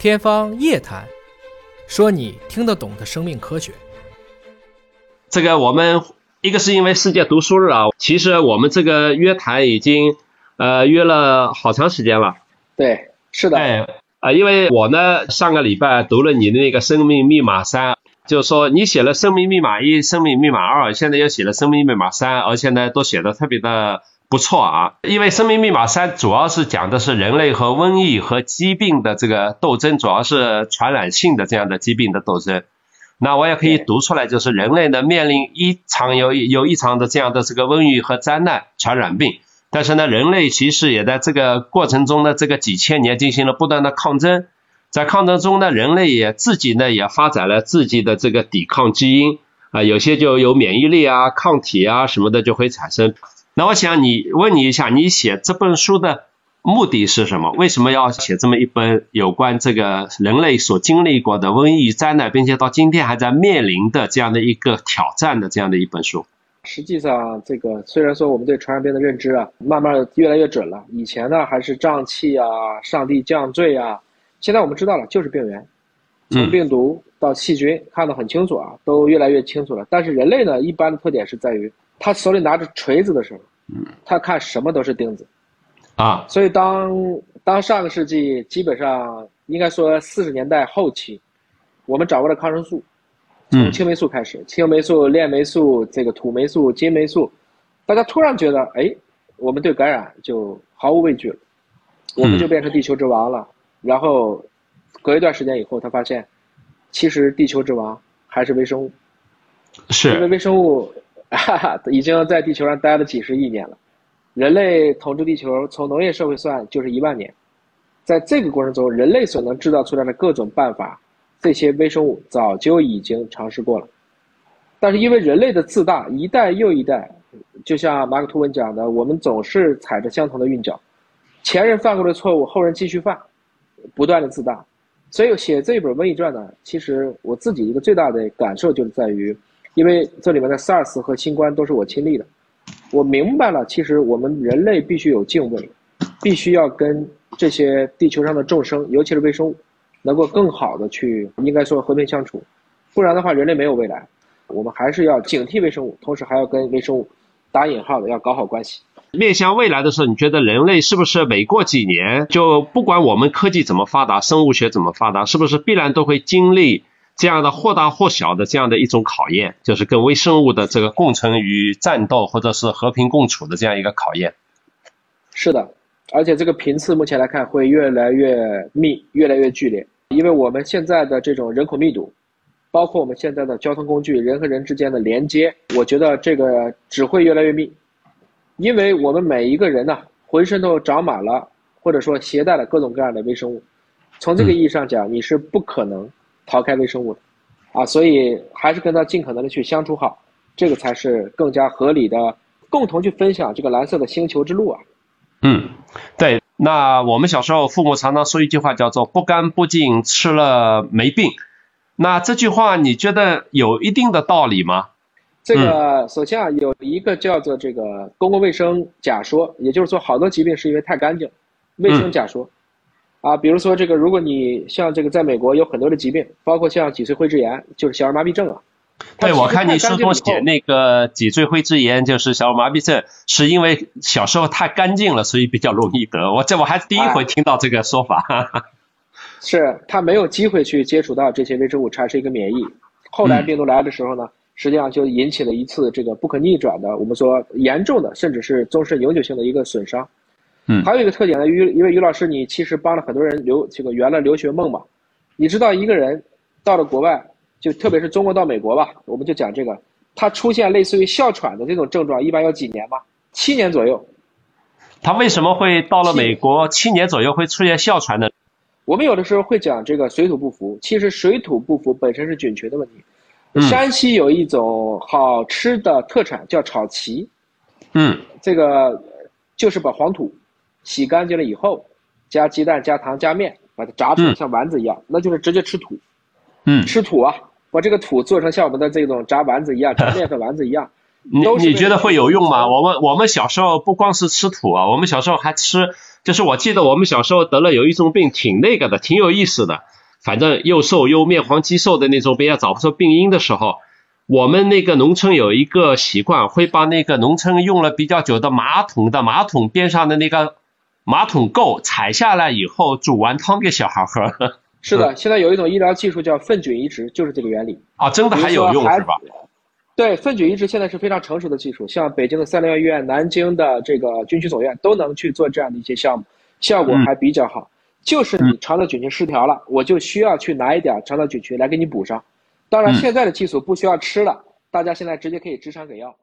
天方夜谭，说你听得懂的生命科学。这个我们一个是因为世界读书日啊，其实我们这个约谈已经呃约了好长时间了。对，是的。哎，啊，因为我呢上个礼拜读了你的那个生命密码三，就是说你写了生命密码一、生命密码二，现在又写了生命密码三，而且呢都写的特别的。不错啊，因为生命密码三主要是讲的是人类和瘟疫和疾病的这个斗争，主要是传染性的这样的疾病的斗争。那我也可以读出来，就是人类呢面临一场有有一场的这样的这个瘟疫和灾难传染病，但是呢，人类其实也在这个过程中呢，这个几千年进行了不断的抗争，在抗争中呢，人类也自己呢也发展了自己的这个抵抗基因啊，有些就有免疫力啊、抗体啊什么的就会产生。那我想你问你一下，你写这本书的目的是什么？为什么要写这么一本有关这个人类所经历过的瘟疫灾难，并且到今天还在面临的这样的一个挑战的这样的一本书？实际上，这个虽然说我们对传染病的认知啊，慢慢的越来越准了。以前呢，还是瘴气啊、上帝降罪啊，现在我们知道了，就是病源，从病毒到细菌，看得很清楚啊，都越来越清楚了。但是人类呢，一般的特点是在于，他手里拿着锤子的时候。他看什么都是钉子，啊，所以当当上个世纪基本上应该说四十年代后期，我们掌握了抗生素，从青霉素开始，青霉素、链霉素、这个土霉素、金霉素，大家突然觉得，哎，我们对感染就毫无畏惧了，我们就变成地球之王了。然后隔一段时间以后，他发现，其实地球之王还是微生物，是因为微生物。哈哈，已经在地球上待了几十亿年了。人类统治地球，从农业社会算就是一万年。在这个过程中，人类所能制造出来的各种办法，这些微生物早就已经尝试过了。但是因为人类的自大，一代又一代，就像马克吐温讲的，我们总是踩着相同的韵脚。前人犯过的错误，后人继续犯，不断的自大。所以写这本《瘟疫传》呢，其实我自己一个最大的感受就是在于。因为这里面的 SARS 和新冠都是我亲历的，我明白了，其实我们人类必须有敬畏，必须要跟这些地球上的众生，尤其是微生物，能够更好的去，应该说和平相处，不然的话，人类没有未来。我们还是要警惕微生物，同时还要跟微生物打引号的要搞好关系。面向未来的时候，你觉得人类是不是每过几年，就不管我们科技怎么发达，生物学怎么发达，是不是必然都会经历？这样的或大或小的这样的一种考验，就是跟微生物的这个共存与战斗，或者是和平共处的这样一个考验。是的，而且这个频次目前来看会越来越密，越来越剧烈，因为我们现在的这种人口密度，包括我们现在的交通工具，人和人之间的连接，我觉得这个只会越来越密，因为我们每一个人呢，浑身都长满了，或者说携带了各种各样的微生物，从这个意义上讲，你是不可能。逃开微生物的，啊，所以还是跟他尽可能的去相处好，这个才是更加合理的，共同去分享这个蓝色的星球之路啊。嗯，对。那我们小时候父母常常说一句话叫做“不干不净吃了没病”，那这句话你觉得有一定的道理吗？这个首先啊，有一个叫做这个公共卫生假说，也就是说好多疾病是因为太干净，卫生假说。啊，比如说这个，如果你像这个，在美国有很多的疾病，包括像脊髓灰质炎，就是小儿麻痹症啊。对，我看你书中写那个脊椎灰质炎，就是小儿麻痹症，是因为小时候太干净了，所以比较容易得。我这我还是第一回听到这个说法。是他没有机会去接触到这些微生物，产生一个免疫。后来病毒来的时候呢，实际上就引起了一次这个不可逆转的，我们说严重的，甚至是终身永久性的一个损伤。嗯，还有一个特点呢，于因为于老师你其实帮了很多人留这个圆了留学梦嘛，你知道一个人到了国外，就特别是中国到美国吧，我们就讲这个，他出现类似于哮喘的这种症状，一般要几年吗？七年左右。他为什么会到了美国七年左右会出现哮喘呢？我们有的时候会讲这个水土不服，其实水土不服本身是菌群的问题。山西有一种好吃的特产叫炒旗，嗯，这个就是把黄土。洗干净了以后，加鸡蛋、加糖、加面，把它炸成像丸子一样，那就是直接吃土。嗯，吃土啊，把这个土做成像我们的这种炸丸子一样，炸面粉丸子一样。你你觉得会有用吗？我们我们小时候不光是吃土啊，我们小时候还吃就是我记得我们小时候得了有一种病，挺那个的，挺有意思的。反正又瘦又面黄肌瘦的那种病，要找不出病因的时候，我们那个农村有一个习惯，会把那个农村用了比较久的马桶的马桶边上的那个马桶垢采下来以后，煮完汤给小孩喝。是的，现在有一种医疗技术叫粪菌移植，就是这个原理。啊，真的还有用是吧？对，粪菌移植现在是非常成熟的技术，像北京的三零医院、南京的这个军区总院都能去做这样的一些项目，效果还比较好。就是你肠道菌群失调了，我就需要去拿一点肠道菌群来给你补上。当然，现在的技术不需要吃了，大家现在直接可以直肠给药。